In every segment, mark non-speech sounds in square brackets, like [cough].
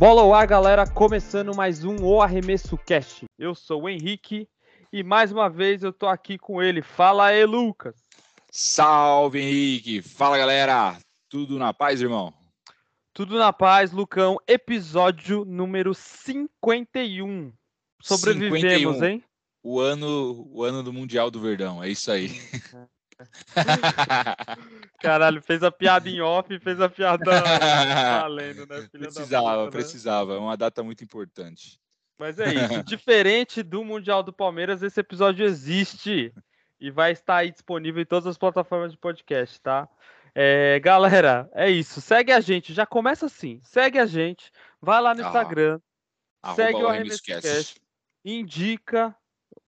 Bola ao ar, galera, começando mais um O Arremesso Cast. Eu sou o Henrique e mais uma vez eu tô aqui com ele. Fala aí, Lucas. Salve, Henrique. Fala, galera. Tudo na paz, irmão? Tudo na paz, Lucão. Episódio número 51. Sobrevivemos, 51. hein? O ano, o ano do Mundial do Verdão, é isso aí. [laughs] Caralho, fez a piada em off e fez a piada [laughs] valendo, né? Filha precisava, né? precisava. É uma data muito importante. Mas é isso. [laughs] Diferente do Mundial do Palmeiras, esse episódio existe e vai estar aí disponível em todas as plataformas de podcast, tá? É, galera, é isso. Segue a gente. Já começa assim. Segue a gente. Vai lá no ah, Instagram. Segue o RMScast. Indica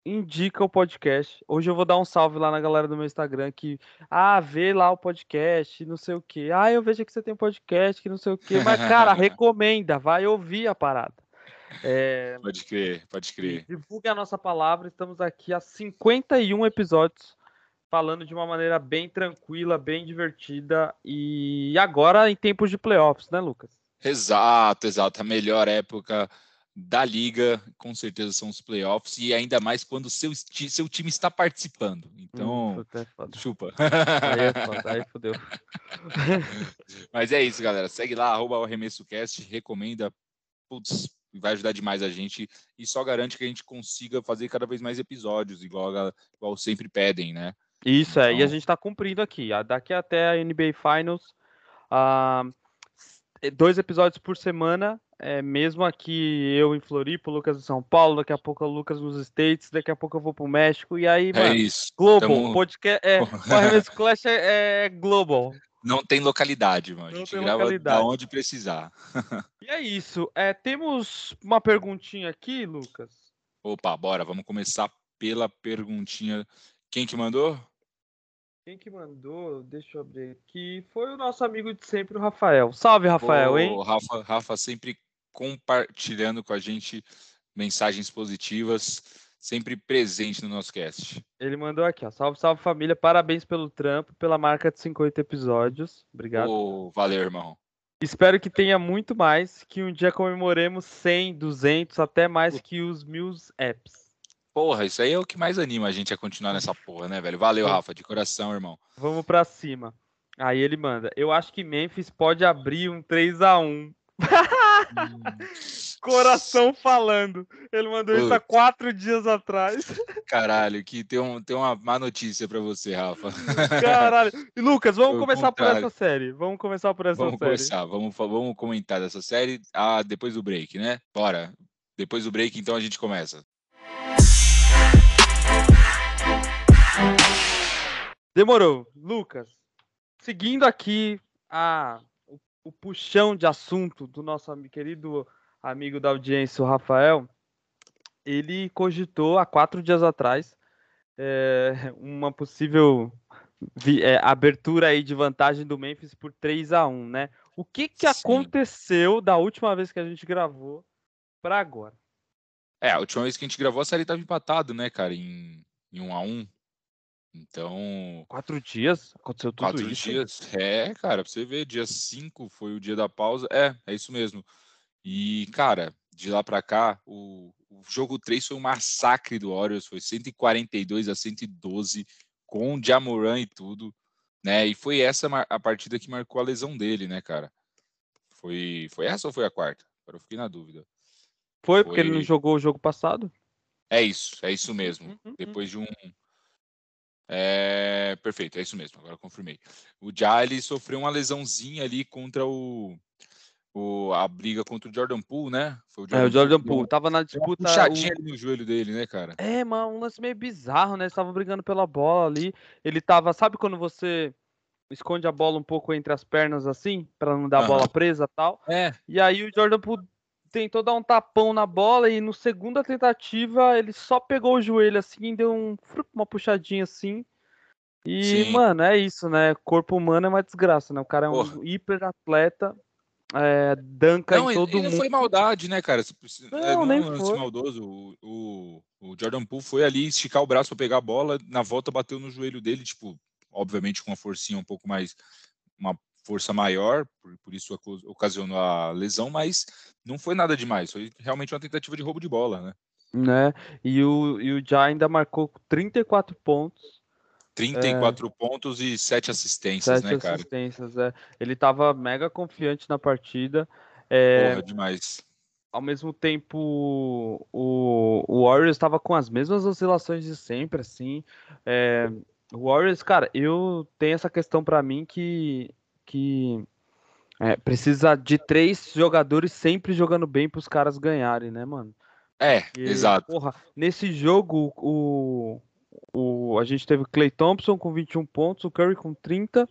indica o podcast. Hoje eu vou dar um salve lá na galera do meu Instagram que, ah, vê lá o podcast, não sei o que. Ah, eu vejo que você tem um podcast, que não sei o que. Mas, cara, [laughs] recomenda, vai ouvir a parada. É... Pode crer, pode crer. Divulgue a nossa palavra. Estamos aqui há 51 episódios falando de uma maneira bem tranquila, bem divertida e agora em tempos de playoffs, né, Lucas? Exato, exato. A melhor época da liga, com certeza são os playoffs, e ainda mais quando seu, seu time está participando. Então, hum, é chupa. Aí é foda, aí fodeu. [laughs] Mas é isso, galera. Segue lá, arroba o ArremessoCast, recomenda. Putz, vai ajudar demais a gente e só garante que a gente consiga fazer cada vez mais episódios, igual, igual sempre pedem, né? Isso, então... é, e a então gente está cumprindo aqui. Daqui até a NBA Finals, uh, dois episódios por semana é, mesmo aqui eu em Floripa, o Lucas em São Paulo, daqui a pouco o Lucas nos States, daqui a pouco eu vou pro México, e aí, é mano, é isso. Global, Tamo... podcast, é, [laughs] o Clash é, é, global. Não tem localidade, mano, a gente grava localidade. da onde precisar. e é isso, é, temos uma perguntinha aqui, Lucas. Opa, bora, vamos começar pela perguntinha, quem que mandou? Quem que mandou? Deixa eu abrir aqui. Foi o nosso amigo de sempre, o Rafael. Salve, Rafael, hein? O Rafa, Rafa sempre compartilhando com a gente mensagens positivas, sempre presente no nosso cast. Ele mandou aqui, ó. Salve, salve família, parabéns pelo trampo, pela marca de 50 episódios. Obrigado. Oh, valeu, irmão. Espero que tenha muito mais, que um dia comemoremos 100, 200, até mais que os mil apps. Porra, isso aí é o que mais anima a gente a continuar nessa porra, né, velho? Valeu, Rafa, de coração, irmão. Vamos pra cima. Aí ele manda: Eu acho que Memphis pode abrir um 3 a 1 [laughs] Coração falando. Ele mandou isso há quatro dias atrás. Caralho, que tem, um, tem uma má notícia para você, Rafa. Caralho. [laughs] E Lucas, vamos Foi começar por essa série. Vamos começar por essa vamos série. Começar. Vamos, vamos comentar dessa série ah, depois do break, né? Bora. Depois do break, então a gente começa. Demorou. Lucas, seguindo aqui a, o, o, puxão de assunto do nosso querido amigo da audiência, o Rafael, ele cogitou há quatro dias atrás é, uma possível vi, é, abertura aí de vantagem do Memphis por 3 a 1 né? O que, que aconteceu da última vez que a gente gravou para agora? É, a última vez que a gente gravou a série estava empatado, né, cara, em, em 1 a 1 então. Quatro dias? Aconteceu tudo quatro isso? Quatro dias. É, cara, pra você ver, dia 5 foi o dia da pausa. É, é isso mesmo. E, cara, de lá para cá, o, o jogo 3 foi um massacre do Warriors, foi 142 a 112, com o Jamoran e tudo, né? E foi essa a partida que marcou a lesão dele, né, cara? Foi, foi essa ou foi a quarta? Agora eu fiquei na dúvida. Foi, foi porque ele não jogou o jogo passado? É isso, é isso mesmo. Uhum, uhum. Depois de um, é, perfeito, é isso mesmo, agora confirmei. O Jali sofreu uma lesãozinha ali contra o, o, a briga contra o Jordan Poole, né? Foi o Jordan, é, o Jordan Poole. Tava na disputa. Puxadinha o... no joelho dele, né, cara? É, mano, um lance meio bizarro, né? Eles estavam brigando pela bola ali. Ele tava, sabe quando você esconde a bola um pouco entre as pernas assim, para não dar a bola presa tal? É. E aí o Jordan Poole tentou dar um tapão na bola e no segunda tentativa ele só pegou o joelho assim, deu um, uma puxadinha assim. E, Sim. mano, é isso, né? Corpo humano é uma desgraça, né? O cara é um Porra. hiper atleta. é, danca não, em todo ele, mundo. Não foi maldade, né, cara? Não, é, não nem foi. maldoso. O, o, o, Jordan Poole foi ali esticar o braço para pegar a bola, na volta bateu no joelho dele, tipo, obviamente com uma forcinha um pouco mais, uma força maior, por, por isso ocasionou a lesão, mas não foi nada demais, foi realmente uma tentativa de roubo de bola, né? Né? E o, e o Já ainda marcou 34 pontos 34 é, pontos e 7 assistências, 7 né, cara? assistências, é. Ele tava mega confiante na partida. É, Porra, demais. Ao mesmo tempo, o, o Warriors estava com as mesmas oscilações de sempre, assim. É, o Warriors, cara, eu tenho essa questão para mim que, que é, precisa de três jogadores sempre jogando bem para os caras ganharem, né, mano? É, exato. Porra, nesse jogo, o, o, a gente teve o Clay Thompson com 21 pontos, o Curry com 30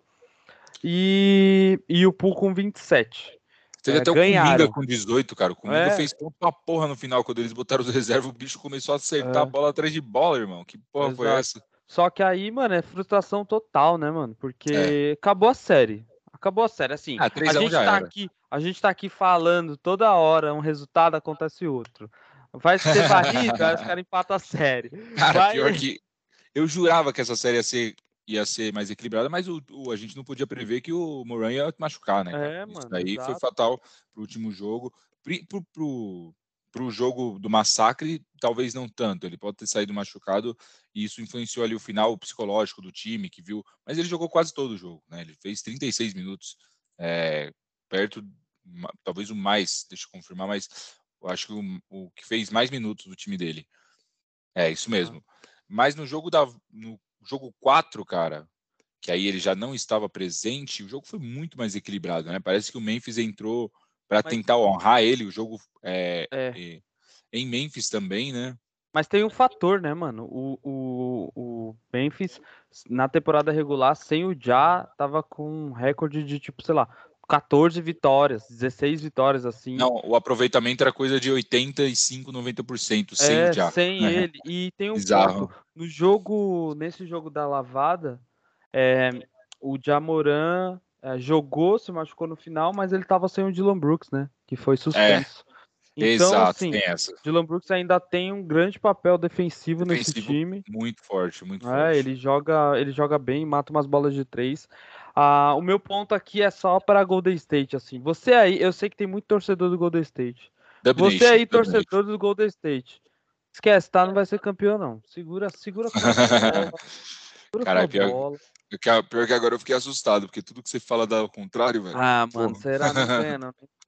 e, e o Poole com 27. Teve é, até o ganharam. Kuminga com 18, cara. O Kuminga é. fez ponto pra porra no final. Quando eles botaram os [laughs] reservas, o bicho começou a acertar é. a bola atrás de bola, irmão. Que porra Exato. foi essa? Só que aí, mano, é frustração total, né, mano? Porque é. acabou a série. Acabou a série. Assim, ah, a, gente tá aqui, a gente tá aqui falando toda hora, um resultado acontece outro. Vai ser barriga, aí os caras empatam a série. [laughs] Cara, Vai... pior que eu jurava que essa série ia ser, ia ser mais equilibrada, mas o, o a gente não podia prever que o Moran ia machucar, né? É, Isso mano. Isso foi fatal pro último jogo. Pro, pro, pro jogo do massacre, talvez não tanto. Ele pode ter saído machucado e isso influenciou ali o final psicológico do time que viu. Mas ele jogou quase todo o jogo, né? Ele fez 36 minutos, é, perto, talvez o mais, deixa eu confirmar, mas eu acho que o, o que fez mais minutos do time dele. É isso mesmo. Mas no jogo da no jogo 4, cara, que aí ele já não estava presente, o jogo foi muito mais equilibrado, né? Parece que o Memphis entrou para tentar honrar ele, o jogo é, é. É, em Memphis também, né? Mas tem um fator, né, mano? O, o, o Memphis, na temporada regular, sem o Já, tava com um recorde de, tipo, sei lá, 14 vitórias, 16 vitórias, assim. Não, o aproveitamento era coisa de 85, 90%, sem é, já. Sem [laughs] ele. E tem um Bizarro. ponto, no jogo, nesse jogo da lavada, é, o Jamoran é, jogou, se machucou no final, mas ele tava sem o Dylan Brooks, né? Que foi suspenso. É. Então, Exato, assim, tem essa. Dylan Brooks ainda tem um grande papel defensivo, defensivo nesse time. Muito forte, muito é, forte. Ele joga, ele joga bem, mata umas bolas de três. Ah, o meu ponto aqui é só para Golden State, assim. Você aí, eu sei que tem muito torcedor do Golden State. Você aí, torcedor do Golden State. Esquece, tá? Não vai ser campeão, não. Segura, segura. [laughs] Segura Cara, pior, bola. pior que agora eu fiquei assustado, porque tudo que você fala dá ao contrário, velho. Ah, mano, Pô. será? Não é, não. [laughs]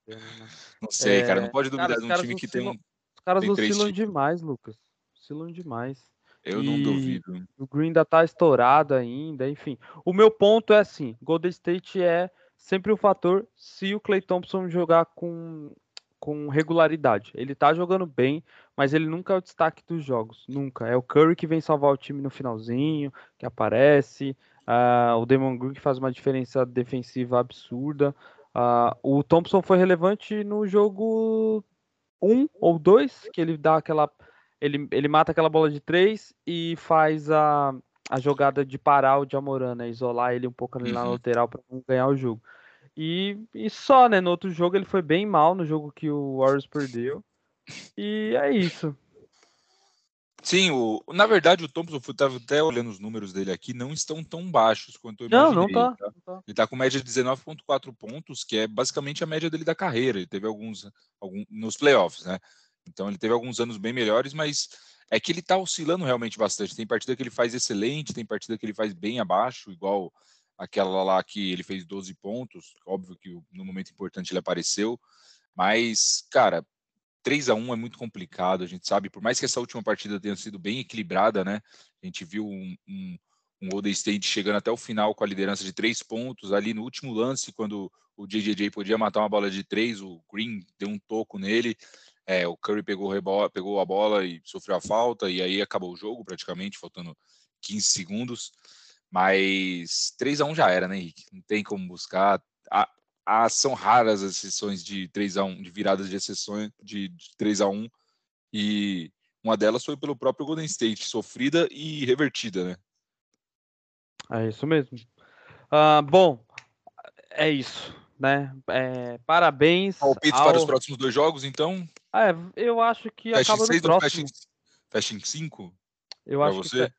Não sei, é... cara. Não pode duvidar cara, de um time que tem um. Os caras oscilam demais, Lucas. Oscilam demais. Eu e não duvido. O Green ainda tá estourado ainda, enfim. O meu ponto é assim, Golden State é sempre o um fator se o Clay Thompson jogar com, com regularidade. Ele tá jogando bem, mas ele nunca é o destaque dos jogos, nunca. É o Curry que vem salvar o time no finalzinho, que aparece, uh, o Damon Green que faz uma diferença defensiva absurda. Uh, o Thompson foi relevante no jogo 1 um ou 2, que ele dá aquela ele, ele mata aquela bola de três e faz a, a jogada de parar o Jamoran, né? Isolar ele um pouco ali na uhum. lateral para ganhar o jogo. E, e só, né? No outro jogo ele foi bem mal no jogo que o Warriors perdeu. E é isso. Sim, o, na verdade o Thompson, eu estava até olhando os números dele aqui, não estão tão baixos quanto eu imaginei. Não, não tá. tá? Não tá. Ele está com média de 19.4 pontos, que é basicamente a média dele da carreira. Ele teve alguns, alguns nos playoffs, né? Então ele teve alguns anos bem melhores, mas é que ele está oscilando realmente bastante. Tem partida que ele faz excelente, tem partida que ele faz bem abaixo, igual aquela lá que ele fez 12 pontos. Óbvio que no momento importante ele apareceu, mas, cara, 3 a 1 é muito complicado, a gente sabe, por mais que essa última partida tenha sido bem equilibrada, né? A gente viu um, um, um Golden State chegando até o final com a liderança de três pontos, ali no último lance, quando o JJJ podia matar uma bola de três, o Green deu um toco nele, é, o Curry pegou, pegou a bola e sofreu a falta, e aí acabou o jogo praticamente, faltando 15 segundos. Mas 3 a 1 já era, né, Henrique? Não tem como buscar. A, são raras as sessões de 3 a 1 de viradas de exceções de, de 3 a 1 e uma delas foi pelo próprio Golden State, sofrida e revertida, né? É isso mesmo. Uh, bom, é isso. né? É, parabéns. Palpite ao... para os próximos dois jogos, então? É, eu acho que fecha acaba no próximo. Fecha em 5? Eu acho você? que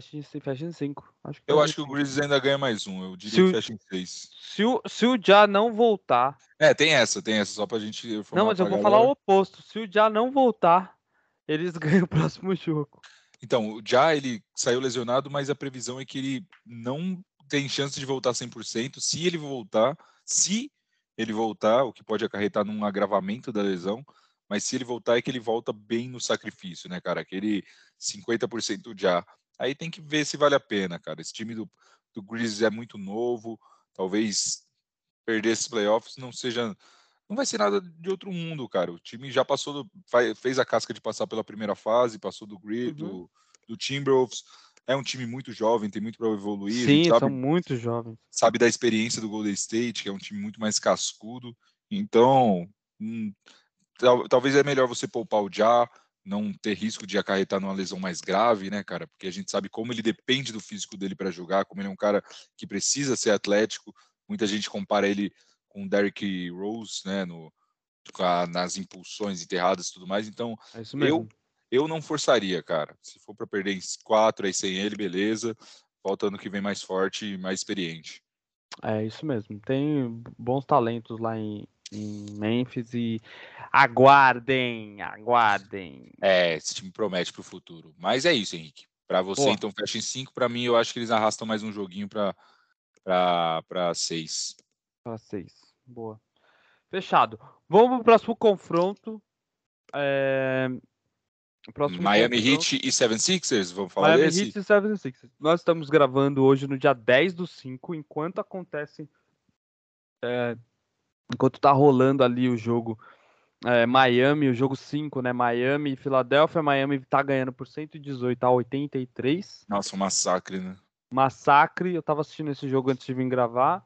fecha, fecha em 5. Eu acho que o Grizzlies ainda ganha mais um. Eu diria se que fecha em 6. Se o, se o Já não voltar. É, tem essa, tem essa, só pra gente. Não, mas eu vou galera. falar o oposto. Se o Já não voltar, eles [laughs] ganham o próximo jogo. Então, o Já ele saiu lesionado, mas a previsão é que ele não tem chance de voltar 100%. Se ele voltar, se ele voltar, o que pode acarretar num agravamento da lesão, mas se ele voltar é que ele volta bem no sacrifício, né, cara? Aquele 50% já. Aí tem que ver se vale a pena, cara. Esse time do, do Grizzlies é muito novo, talvez perder esses playoffs não seja não vai ser nada de outro mundo, cara. O time já passou do, fez a casca de passar pela primeira fase, passou do Grid, uhum. do, do Timberwolves. É um time muito jovem, tem muito para evoluir. Sim, sabe, são muito jovens. Sabe da experiência do Golden State, que é um time muito mais cascudo. Então, hum, tal, talvez é melhor você poupar o Já, não ter risco de acarretar numa lesão mais grave, né, cara? Porque a gente sabe como ele depende do físico dele para jogar, como ele é um cara que precisa ser atlético. Muita gente compara ele com o Derrick Rose, né, no, a, nas impulsões enterradas e tudo mais. Então, é eu eu não forçaria, cara. Se for para perder em quatro aí sem ele, beleza. Volta ano que vem mais forte e mais experiente. É isso mesmo. Tem bons talentos lá em, em Memphis e aguardem, aguardem. É, esse time promete para o futuro. Mas é isso, Henrique. Para você, Pô. então, fecha em cinco. Para mim, eu acho que eles arrastam mais um joguinho para para seis. Para seis. Boa. Fechado. Vamos para o próximo confronto. É... Miami Heat e 76ers, vamos falar Miami desse? Heat e 76ers. Nós estamos gravando hoje no dia 10 do 5, enquanto acontece é, enquanto tá rolando ali o jogo é, Miami, o jogo 5, né? Miami e Filadélfia. Miami tá ganhando por 118 a 83. Nossa, um massacre, né? Massacre. Eu tava assistindo esse jogo antes de vir gravar.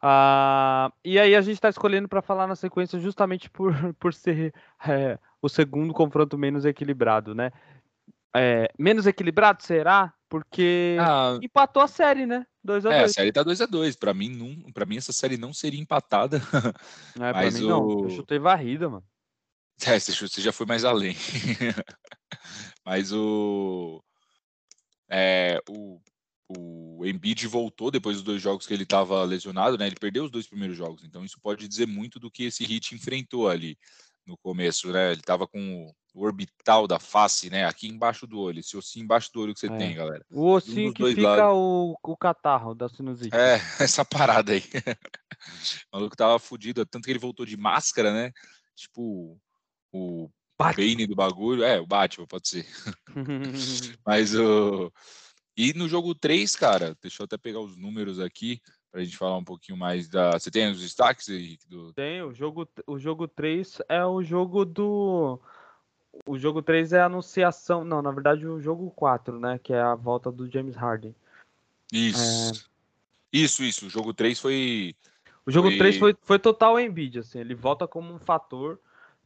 Ah, e aí a gente está escolhendo para falar na sequência justamente por, [laughs] por ser é, o segundo confronto menos equilibrado, né? É, menos equilibrado será? Porque ah, empatou a série, né? 2 a 2 É, a série tá 2 a 2 Para mim, não, para mim, essa série não seria empatada. É, mas mim, o... não. Eu chutei varrida, mano. É, você, você já foi mais além. [laughs] mas o. É, o o Embiid voltou depois dos dois jogos que ele estava lesionado, né? Ele perdeu os dois primeiros jogos, então isso pode dizer muito do que esse Hit enfrentou ali no começo, né? Ele estava com o orbital da face, né? Aqui embaixo do olho, esse ossinho embaixo do olho que você é. tem, galera. O ossinho um que fica o, o catarro da sinusite. É, [laughs] essa parada aí. o maluco tava fudido, tanto que ele voltou de máscara, né? Tipo, o Bane do bagulho. É, o Batman, pode ser. [laughs] Mas o. E no jogo 3, cara, deixa eu até pegar os números aqui para a gente falar um pouquinho mais da. Você tem os destaques, Henrique? Do... Tem, o jogo, o jogo 3 é o jogo do. O jogo 3 é a anunciação. Não, na verdade, o jogo 4, né? Que é a volta do James Harden. Isso. É... Isso, isso. O jogo 3 foi. O jogo foi... 3 foi, foi total Embiid, assim. Ele volta como um fator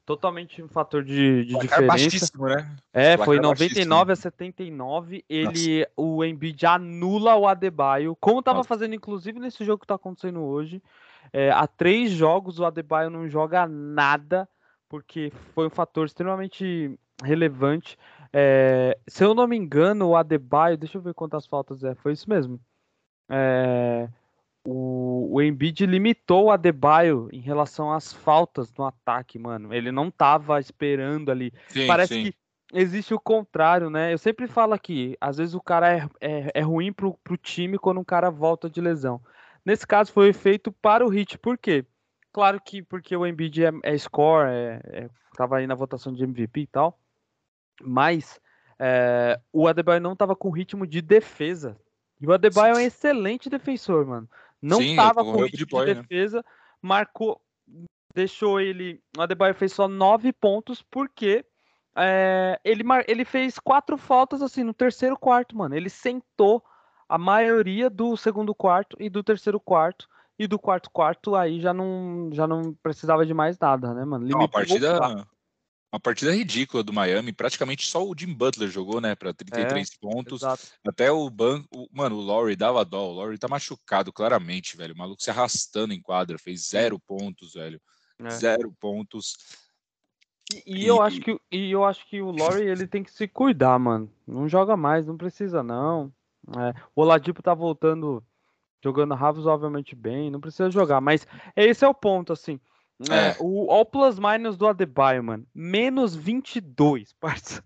totalmente um fator de, de diferença. Né? É, foi 99 a 79. Ele, Nossa. o Embiid anula o Adebayo, como estava fazendo inclusive nesse jogo que está acontecendo hoje. É, há três jogos o Adebayo não joga nada, porque foi um fator extremamente relevante. É, se eu não me engano, o Adebayo, deixa eu ver quantas faltas é, foi isso mesmo. É, o, o Embiid limitou o Adebayo em relação às faltas no ataque, mano. Ele não tava esperando ali. Sim, Parece sim. que existe o contrário, né? Eu sempre falo aqui, às vezes o cara é, é, é ruim pro, pro time quando um cara volta de lesão. Nesse caso foi feito para o Hit, por quê? Claro que porque o Embiid é, é score, é, é, tava aí na votação de MVP e tal, mas é, o Adebayo não tava com ritmo de defesa. E o Adebayo é um excelente defensor, mano. Não estava com ritmo de, de né? defesa, né? marcou, deixou ele. O Adebayo fez só nove pontos, porque é, ele, ele fez quatro faltas assim no terceiro quarto, mano. Ele sentou a maioria do segundo quarto e do terceiro quarto. E do quarto quarto aí já não, já não precisava de mais nada, né, mano? Limitou a partida, uma partida ridícula do Miami. Praticamente só o Jim Butler jogou, né? Para 33 é, pontos. Exato. Até o banco. Mano, o Laurie dava dó. O Laurie tá machucado claramente, velho. O maluco se arrastando em quadra. Fez zero pontos, velho. É. Zero pontos. E, e, eu acho que, e eu acho que o Laurie ele tem que se cuidar, mano. Não joga mais, não precisa, não. É, o Oladipo tá voltando, jogando razoavelmente bem, não precisa jogar. Mas esse é o ponto, assim. É. é o All Plus Minus do Adebayo, mano. Menos 22, [laughs] parça.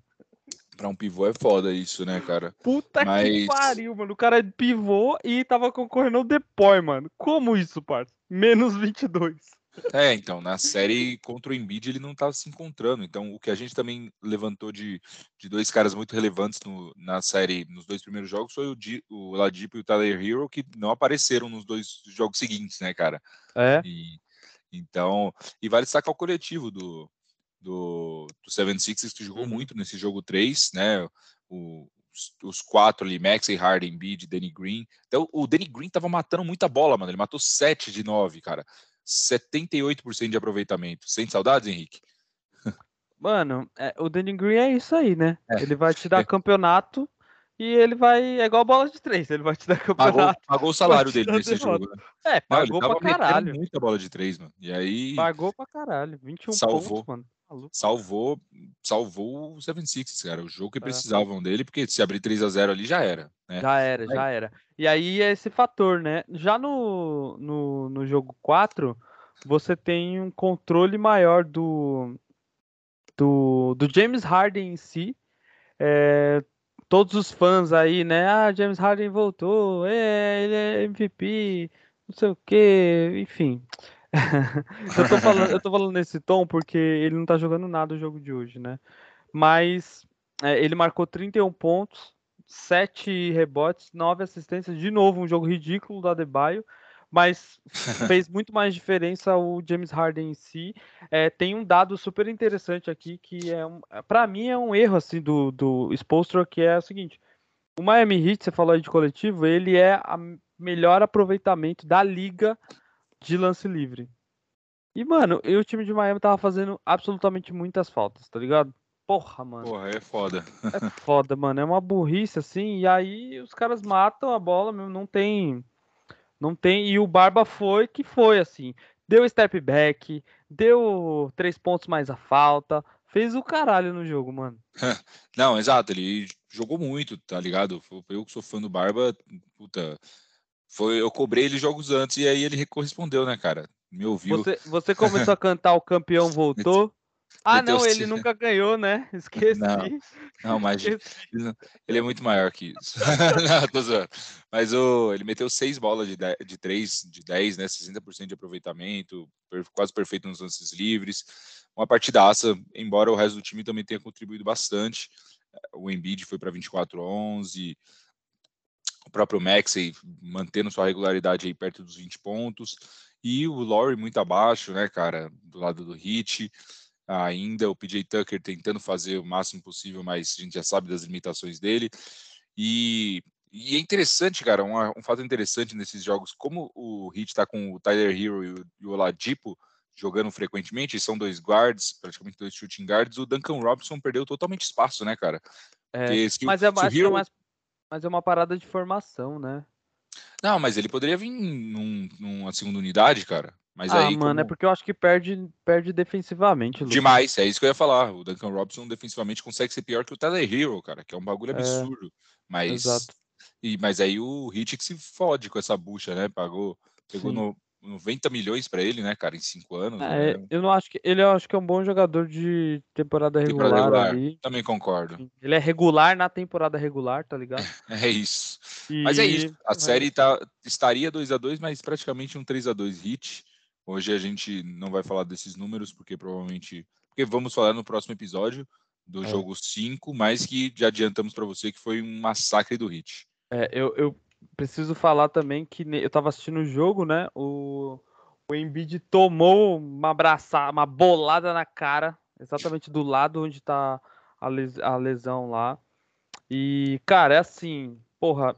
Pra um pivô é foda isso, né, cara? Puta Mas... que pariu, mano. O cara é pivô e tava concorrendo ao Depoy, mano. Como isso, parça? Menos 22. É, então, na série contra o Embiid ele não estava se encontrando. Então, o que a gente também levantou de, de dois caras muito relevantes no, na série, nos dois primeiros jogos, foi o, Di, o Ladipo e o Tyler Hero, que não apareceram nos dois jogos seguintes, né, cara? É. E, então, e vale destacar o coletivo do, do, do Seven Sixers, que jogou muito nesse jogo 3, né? O, os quatro ali, Max e Harden, Bid, Danny Green. Então, o Danny Green tava matando muita bola, mano. Ele matou 7 de 9, cara. 78% de aproveitamento. Sente saudades, Henrique? Mano, é, o Danny Green é isso aí, né? É. Ele vai te dar [laughs] é. campeonato e ele vai. É igual bola de três, ele vai te dar campeonato. Pagou, pagou o salário dele nesse derrota. jogo, né? É, pagou Não, pra caralho. muita bola de três, mano. E aí. Pagou pra caralho. 21 salvou, pontos, mano. Salvou, salvou o 76 cara. O jogo que é. precisavam dele, porque se abrir 3 a 0 ali já era. Né? Já era, aí. já era. E aí é esse fator, né? Já no, no, no jogo 4, você tem um controle maior do, do, do James Harden em si. É, todos os fãs aí, né? Ah, James Harden voltou, é, ele é MVP, não sei o que, enfim. [laughs] eu, tô falando, eu tô falando nesse tom porque ele não tá jogando nada o jogo de hoje, né? Mas é, ele marcou 31 pontos, 7 rebotes, 9 assistências, de novo um jogo ridículo do Adebayo mas [laughs] fez muito mais diferença o James Harden em si. É, tem um dado super interessante aqui que é, um, para mim é um erro assim do do Spolstra, que é o seguinte: o Miami Heat, você falou aí de coletivo, ele é a melhor aproveitamento da liga de lance livre. E mano, o time de Miami tava fazendo absolutamente muitas faltas, tá ligado? Porra, mano. Porra, é foda. É foda, mano. É uma burrice assim. E aí os caras matam a bola. Não tem não tem. E o Barba foi que foi, assim. Deu step back, deu três pontos mais a falta. Fez o caralho no jogo, mano. Não, exato. Ele jogou muito, tá ligado? Eu que sou fã do Barba, puta. Foi, eu cobrei ele jogos antes e aí ele correspondeu, né, cara? Me ouviu. Você, você começou a [laughs] cantar O Campeão Voltou. Ah, não, ele nunca ganhou, né? [laughs] Esqueci. Não, não mas ele é muito maior que isso. [laughs] não, tô zoando. Mas o, ele meteu seis bolas de, de 3, de 10, né? 60% de aproveitamento, quase perfeito nos lances livres. Uma partidaça, embora o resto do time também tenha contribuído bastante. O Embiid foi para 24-11, o próprio Maxey mantendo sua regularidade aí perto dos 20 pontos. E o Laurie muito abaixo, né, cara, do lado do Hit ainda, o PJ Tucker tentando fazer o máximo possível, mas a gente já sabe das limitações dele. E, e é interessante, cara, um, um, fato interessante nesses jogos, como o Heat está com o Tyler Hero e o, e o Oladipo jogando frequentemente, são dois guards, praticamente dois shooting guards, o Duncan Robinson perdeu totalmente espaço, né, cara? É, se, mas, é, se Hero... mais, mas é uma parada de formação, né? Não, mas ele poderia vir num, numa segunda unidade, cara. Mas ah, aí, mano, é como... é porque eu acho que perde, perde defensivamente. Lucas. Demais, é isso que eu ia falar. O Duncan Robinson defensivamente consegue ser pior que o Tyler Hero, cara, que é um bagulho é, absurdo. É, mas, exato. E, mas aí o Hit que se fode com essa bucha, né? Pagou, pegou no, 90 milhões para ele, né, cara, em cinco anos. É, né? Eu não acho que ele acho que é um bom jogador de temporada regular, temporada regular. Também concordo. Ele é regular na temporada regular, tá ligado? [laughs] É isso. E... Mas é isso. A é série tá, estaria 2 a 2 mas praticamente um 3 a 2 hit. Hoje a gente não vai falar desses números, porque provavelmente. Porque vamos falar no próximo episódio do é. jogo 5, mas que já adiantamos para você que foi um massacre do Hit. É, eu, eu preciso falar também que eu tava assistindo o jogo, né? O, o Embiid tomou uma abraçada, uma bolada na cara, exatamente do lado onde tá a, les, a lesão lá. E, cara, é assim, porra,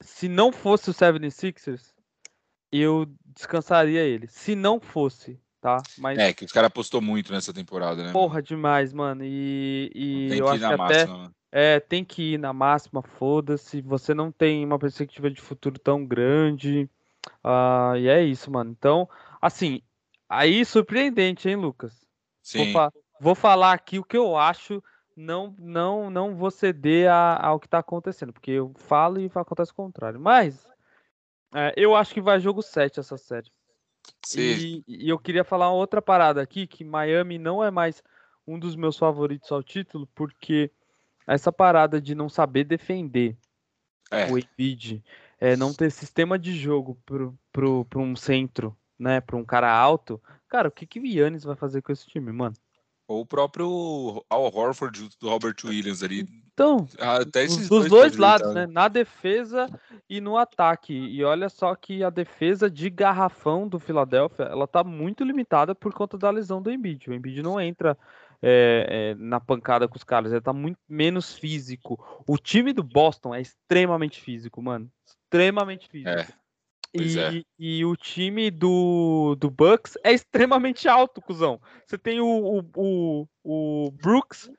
se não fosse o 76ers, eu descansaria ele. Se não fosse, tá? Mas... É, que os caras apostou muito nessa temporada, né? Porra, demais, mano. E, e eu acho que até. Máxima, é, tem que ir na máxima, foda-se. Você não tem uma perspectiva de futuro tão grande. Uh, e é isso, mano. Então, assim, aí surpreendente, hein, Lucas? Sim. Vou, fa vou falar aqui o que eu acho. Não, não, não vou ceder a, ao que tá acontecendo, porque eu falo e acontece o contrário. Mas é, eu acho que vai jogo 7 essa série. E, e, eu queria falar outra parada aqui, que Miami não é mais um dos meus favoritos ao título, porque essa parada de não saber defender é. o Embiid, é, não ter sistema de jogo pro, pro, pro um centro, né, para um cara alto, cara, o que que o Yannis vai fazer com esse time, mano? Ou o próprio Al Horford do Robert Williams ali. Então, até esses dos dois, dois lados, né? Na defesa e no ataque. E olha só que a defesa de garrafão do Philadelphia, ela tá muito limitada por conta da lesão do Embiid. O Embiid não entra é, é, na pancada com os caras, ele tá muito menos físico. O time do Boston é extremamente físico, mano. Extremamente físico. É. E, é. e, o time do, do Bucks é extremamente alto, cuzão. Você tem o, o, o, o Brooks,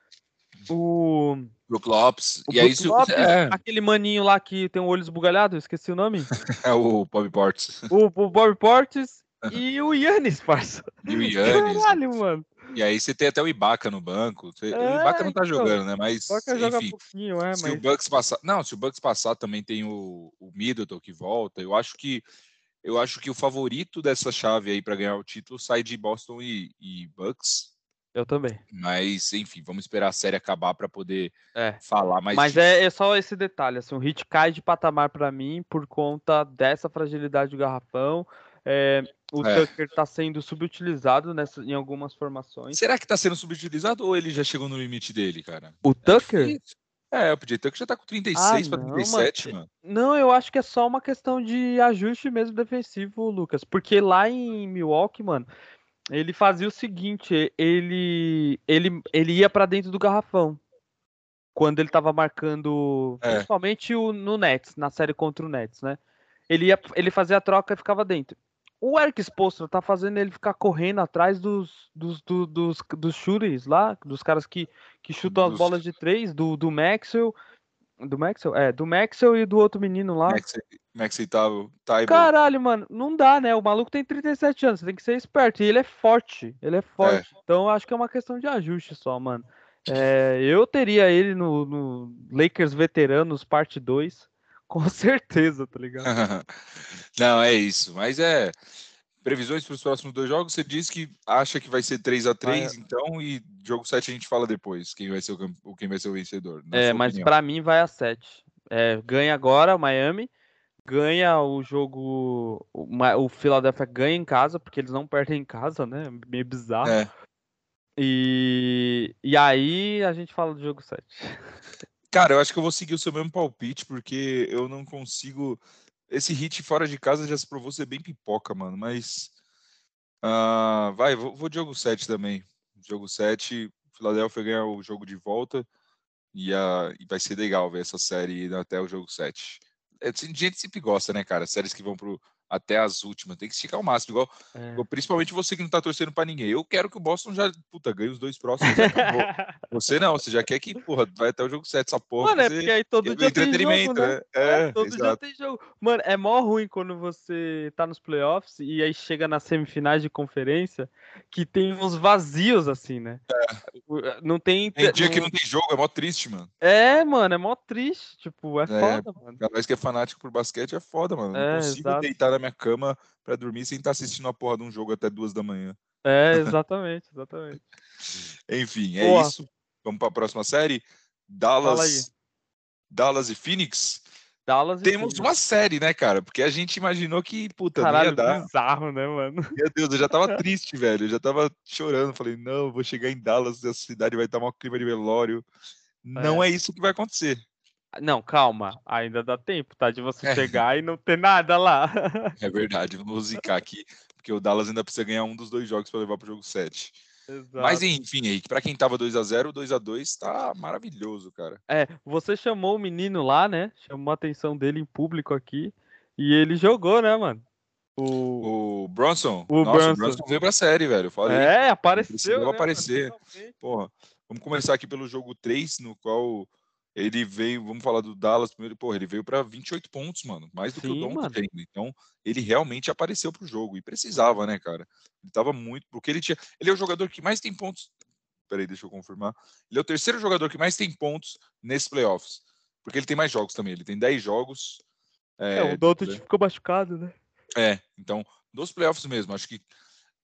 o. Brook Lopes. O e aí, Lopes, é. aquele maninho lá que tem o olho esbugalhado, esqueci o nome. [laughs] é o Bob Portes. O, o Bob Portes e o Yannis, parça. E o Yannis. Caralho, mano. E aí você tem até o Ibaka no banco. É, o Ibaka não tá então, jogando, né? Mas enfim, pouquinho, é, se mas... o Bucks passar, não, se o Bucks passar também tem o, o Middleton que volta. Eu acho que eu acho que o favorito dessa chave aí para ganhar o título sai de Boston e, e, Bucks. Eu também. Mas enfim, vamos esperar a série acabar para poder é. falar mais. Mas é, é, só esse detalhe, assim, o Hit cai de patamar para mim por conta dessa fragilidade do garrafão. É, o é. Tucker está sendo subutilizado nessa, em algumas formações. Será que está sendo subutilizado ou ele já chegou no limite dele, cara? O Tucker? É, o PJ Tucker já tá com 36 ah, para 37, mano. Não, eu acho que é só uma questão de ajuste mesmo defensivo, Lucas. Porque lá em Milwaukee, mano, ele fazia o seguinte, ele ele, ele ia para dentro do garrafão. Quando ele tava marcando, é. principalmente o, no Nets, na série contra o Nets, né? Ele, ia, ele fazia a troca e ficava dentro. O Eric Spoelstra tá fazendo ele ficar correndo atrás dos, dos, dos, dos, dos shooters lá, dos caras que, que chutam dos... as bolas de três, do, do Maxwell. Do Maxwell? É, do Maxwell e do outro menino lá. Maxwell tá, tá Caralho, mano, não dá, né? O maluco tem 37 anos, você tem que ser esperto. E ele é forte, ele é forte. É. Então acho que é uma questão de ajuste só, mano. É, eu teria ele no, no Lakers Veteranos Parte 2. Com [laughs] certeza, tá ligado? [laughs] Não, é isso. Mas é. Previsões para os próximos dois jogos, você disse que acha que vai ser 3 a 3 então, e jogo 7 a gente fala depois, quem vai ser o, quem vai ser o vencedor. É, mas para mim vai a 7. É, ganha agora o Miami, ganha o jogo. O, o Philadelphia ganha em casa, porque eles não perdem em casa, né? Meio bizarro. É. E, e aí a gente fala do jogo 7. [laughs] Cara, eu acho que eu vou seguir o seu mesmo palpite, porque eu não consigo. Esse hit fora de casa já se provou ser bem pipoca, mano. Mas. Uh, vai, vou, vou jogo 7 também. Jogo 7, Philadelphia ganha o jogo de volta. E, uh, e vai ser legal ver essa série até o jogo 7. É, gente sempre gosta, né, cara? Séries que vão pro, até as últimas. Tem que esticar o máximo, igual, é. principalmente você que não tá torcendo para ninguém. Eu quero que o Boston já, puta, ganhe os dois próximos. [laughs] você não, você já quer que, porra, vai até o jogo 7, essa porra. Mano, é porque aí todo dia entretenimento, tem jogo, né? né? É, é, todo exato. dia tem jogo. Mano, é mó ruim quando você tá nos playoffs e aí chega nas semifinais de conferência que tem uns vazios assim, né? É. Não tem. Tem dia não... que não tem jogo, é mó triste, mano. É, mano, é mó triste. Tipo, é, é foda, mano. Cada vez que é fanático por basquete é foda, mano. Não é, consigo exato. deitar na minha cama para dormir sem estar assistindo a porra de um jogo até duas da manhã. É, [laughs] exatamente, exatamente. Enfim, é Boa. isso. Vamos para a próxima série. Dallas, Dallas e Phoenix. Dallas Temos uma série, né, cara? Porque a gente imaginou que, puta, Caralho, ia dar. bizarro, né, mano? Meu Deus, eu já tava [laughs] triste, velho. Eu já tava chorando. Falei, não, vou chegar em Dallas, essa cidade vai estar um clima de velório. Não é. é isso que vai acontecer. Não, calma, ainda dá tempo, tá? De você é. chegar e não ter nada lá. É verdade, vamos zicar aqui, porque o Dallas ainda precisa ganhar um dos dois jogos para levar pro jogo 7. Exato. Mas enfim, aí, para quem tava 2 a 0 2 a 2 tá maravilhoso, cara. É, você chamou o menino lá, né? Chamou a atenção dele em público aqui. E ele jogou, né, mano? O, o Bronson. O Nossa, Bronson. o Bronson veio pra série, velho. Falei. É, apareceu. Né, aparecer. Porra. Vamos começar aqui pelo jogo 3, no qual ele veio, vamos falar do Dallas primeiro, porra, ele veio para 28 pontos, mano, mais do Sim, que o tá tendo. Então, ele realmente apareceu pro jogo e precisava, né, cara? Ele tava muito, porque ele tinha, ele é o jogador que mais tem pontos. Peraí, deixa eu confirmar. Ele é o terceiro jogador que mais tem pontos nesses playoffs, porque ele tem mais jogos também, ele tem 10 jogos. É, é o Doutor ficou machucado, né? É, então, dos playoffs mesmo, acho que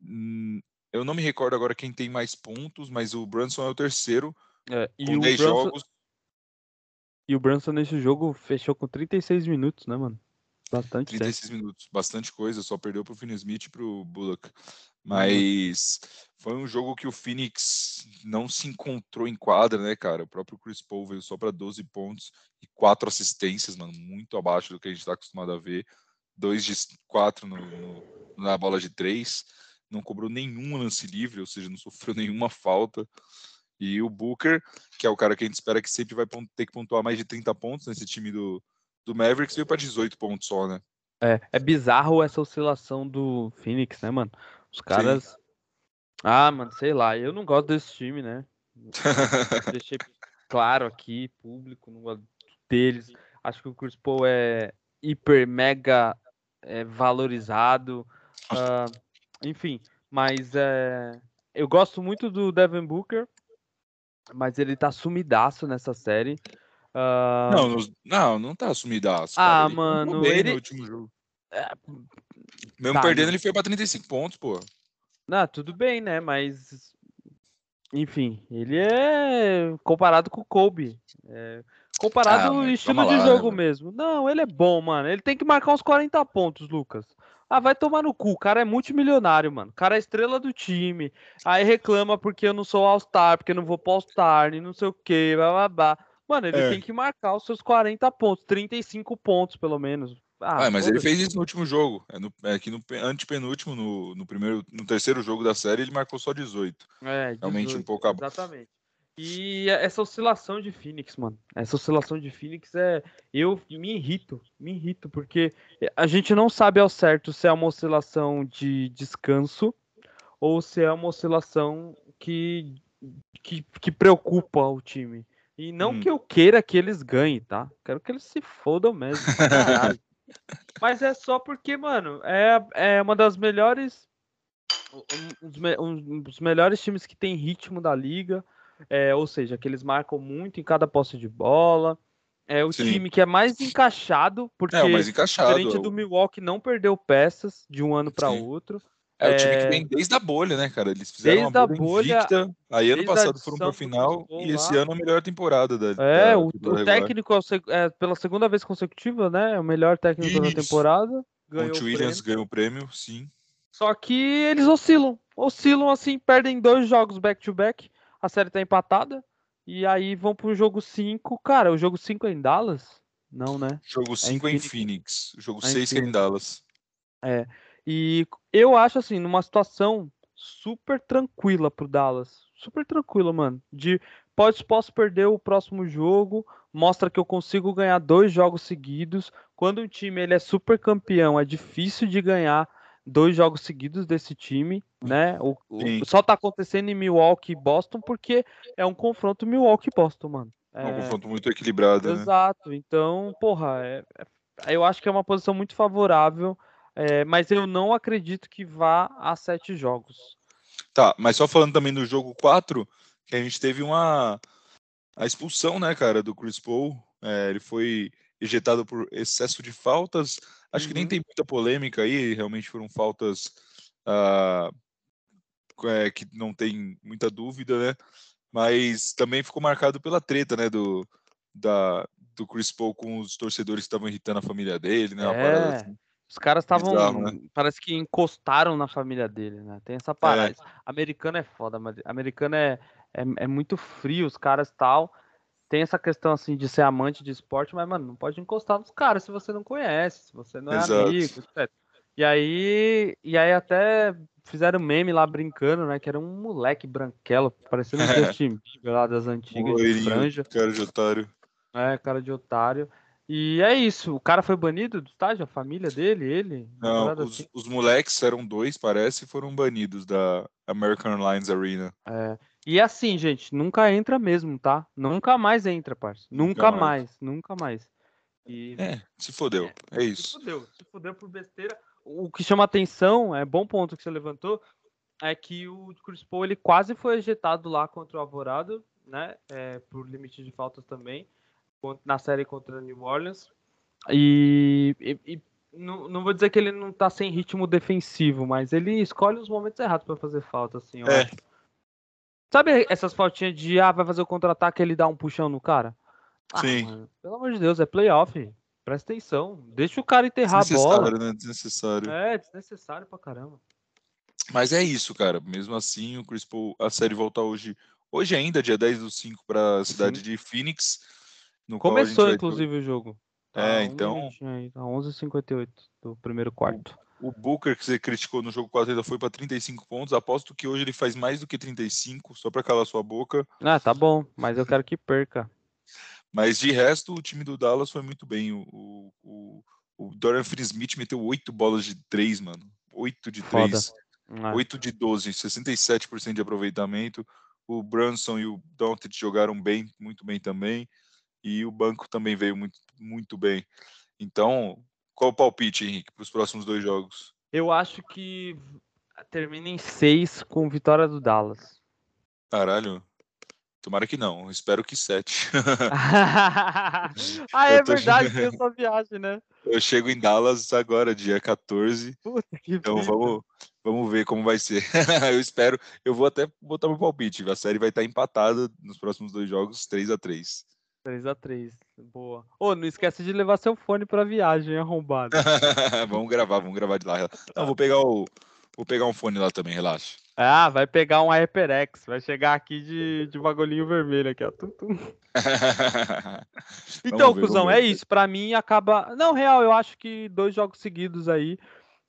hum, eu não me recordo agora quem tem mais pontos, mas o Brunson é o terceiro. É, e com 10 Brunson... jogos. E o Brunson nesse jogo fechou com 36 minutos, né, mano? Bastante 36 tempo. minutos, bastante coisa, só perdeu pro Finney Smith e pro Bullock. Uhum. Mas foi um jogo que o Phoenix não se encontrou em quadra, né, cara? O próprio Chris Paul veio só para 12 pontos e quatro assistências, mano, muito abaixo do que a gente está acostumado a ver. Dois de quatro no, no, na bola de três, não cobrou nenhum lance livre, ou seja, não sofreu [laughs] nenhuma falta. E o Booker, que é o cara que a gente espera que sempre vai ter que pontuar mais de 30 pontos nesse time do, do Mavericks, veio para 18 pontos só, né? É, é bizarro essa oscilação do Phoenix, né, mano? Os caras. Sim. Ah, mano, sei lá, eu não gosto desse time, né? [laughs] Deixei claro aqui, público, não gosto deles. Acho que o Chris Paul é hiper, mega é, valorizado. Uh, enfim, mas é, eu gosto muito do Devin Booker mas ele tá sumidaço nessa série. Uh... Não, não, não tá sumidaço. Ah, ele mano, ele. No último jogo. É... Mesmo tá, perdendo, ele foi pra 35 pontos, pô. Não, tudo bem, né? Mas. Enfim, ele é comparado com o Kobe. É... Comparado ah, ao estilo de jogo né, mesmo. Não, ele é bom, mano. Ele tem que marcar uns 40 pontos, Lucas. Ah, vai tomar no cu. O cara é multimilionário, mano. O cara é estrela do time. Aí reclama porque eu não sou All-Star, porque eu não vou pro All-Star, e não sei o que, blá blá blá. Mano, ele é. tem que marcar os seus 40 pontos, 35 pontos, pelo menos. Ah, ah mas ele fez isso no último jogo. É, no, é que no antepenúltimo, no, no primeiro, no terceiro jogo da série, ele marcou só 18. É, 18, Realmente um pouco abaixo. Exatamente. E essa oscilação de Phoenix, mano. Essa oscilação de Phoenix é. Eu me irrito, me irrito, porque a gente não sabe ao certo se é uma oscilação de descanso ou se é uma oscilação que, que, que preocupa o time. E não hum. que eu queira que eles ganhem, tá? Quero que eles se fodam mesmo. [laughs] Mas é só porque, mano, é, é uma das melhores. Um, um, um dos melhores times que tem ritmo da liga é, ou seja, que eles marcam muito em cada posse de bola. É o Sim. time que é mais encaixado, porque é, mais encaixado. diferente do Milwaukee não perdeu peças de um ano para outro. É, é, o time que vem desde a bolha, né, cara? Eles fizeram desde uma bolha, invicta, aí ano passado foram para final e esse ano a melhor temporada da É, da, o, o técnico é, pela segunda vez consecutiva, né? É o melhor técnico Isso. da temporada. Ganhou o Williams ganhou o prêmio, sim. Só que eles oscilam, oscilam assim, perdem dois jogos back to back a série tá empatada. E aí vão pro jogo 5. Cara, o jogo 5 é em Dallas? Não, né? Jogo 5 é, é, em Phoenix. O jogo 6 é, é em Dallas. É. E eu acho assim, numa situação super tranquila pro Dallas. Super tranquila, mano. De pode, posso perder o próximo jogo, mostra que eu consigo ganhar dois jogos seguidos. Quando um time ele é super campeão, é difícil de ganhar dois jogos seguidos desse time, né? O, o, só tá acontecendo em Milwaukee e Boston porque é um confronto Milwaukee-Boston, mano. É um confronto muito equilibrado, né? Exato. Né? Então, porra, é, é, eu acho que é uma posição muito favorável, é, mas eu não acredito que vá a sete jogos. Tá, mas só falando também do jogo 4, que a gente teve uma a expulsão, né, cara, do Chris Paul. É, ele foi ejetado por excesso de faltas. Acho uhum. que nem uhum. tem muita polêmica aí, realmente foram faltas uh, é, que não tem muita dúvida, né? Mas também ficou marcado pela treta, né, do, da, do Chris Paul com os torcedores que estavam irritando a família dele, né? É. Assim. Os caras estavam. Né? Parece que encostaram na família dele, né? Tem essa parada. É. Americano é foda, mas americano é, é, é muito frio, os caras tal tem essa questão assim de ser amante de esporte, mas, mano, não pode encostar nos caras se você não conhece, se você não é Exato. amigo, etc. E aí, e aí até fizeram meme lá brincando, né? Que era um moleque branquelo, parecendo um [laughs] Justin Bieber lá das antigas, de franja. Cara de otário. É, cara de otário. E é isso. O cara foi banido do estádio? A família dele, ele? Não, os, assim. os moleques eram dois, parece, e foram banidos da American Airlines Arena. É. E assim, gente, nunca entra mesmo, tá? Nunca mais entra, parça. Nunca, mais. mais, nunca mais. E... É, se fodeu. É, é isso. Se fodeu, se fodeu por besteira. O que chama atenção, é bom ponto que você levantou, é que o Chris Paul ele quase foi ejetado lá contra o Alvorado, né? É, por limite de faltas também na série contra New Orleans. E, e, e não, não, vou dizer que ele não tá sem ritmo defensivo, mas ele escolhe os momentos errados para fazer falta, assim, é. Sabe essas faltinhas de ah, vai fazer o contra-ataque ele dá um puxão no cara? Ah, Sim. Mano, pelo amor de Deus, é playoff. Presta atenção. Deixa o cara enterrar a bola. Né? Desnecessário. É, desnecessário pra caramba. Mas é isso, cara. Mesmo assim, o Chris Paul, a série volta hoje. Hoje ainda, dia 10 do 5, para a cidade Sim. de Phoenix. Começou, inclusive, o jogo. Tá é, então. Tá 11h58 do primeiro quarto. O, Booker, que você criticou no jogo 4, ainda foi para 35 pontos. Aposto que hoje ele faz mais do que 35, só para calar sua boca. Ah, tá bom, mas eu quero que perca. [laughs] Mas de resto, o time do Dallas foi muito bem. O, o, o Dorian Finney-Smith meteu 8 bolas de 3, mano. 8 de 3. Foda. 8 de 12, 67% de aproveitamento. O Brunson e o Doncic jogaram bem, muito bem também e o banco também veio muito, muito bem. Então, qual o palpite, Henrique, para os próximos dois jogos? Eu acho que termina em seis com vitória do Dallas. Caralho. Tomara que não, espero que sete. [laughs] ah, é verdade, tem essa viagem, né? Eu chego em Dallas agora, dia 14. Puta que então vamos, vamos ver como vai ser. [laughs] eu espero, eu vou até botar meu palpite. A série vai estar empatada nos próximos dois jogos, 3 a 3 3x3. Boa. Ô, oh, não esquece de levar seu fone pra viagem, arrombado. [laughs] vamos gravar, vamos gravar de lá. Não, vou pegar o. Vou pegar um fone lá também, relaxa. Ah, vai pegar um HyperX. Vai chegar aqui de, de bagulhinho vermelho aqui, ó. Tum, tum. [laughs] então, ver, cuzão, é isso. Pra mim acaba. Não, real, eu acho que dois jogos seguidos aí.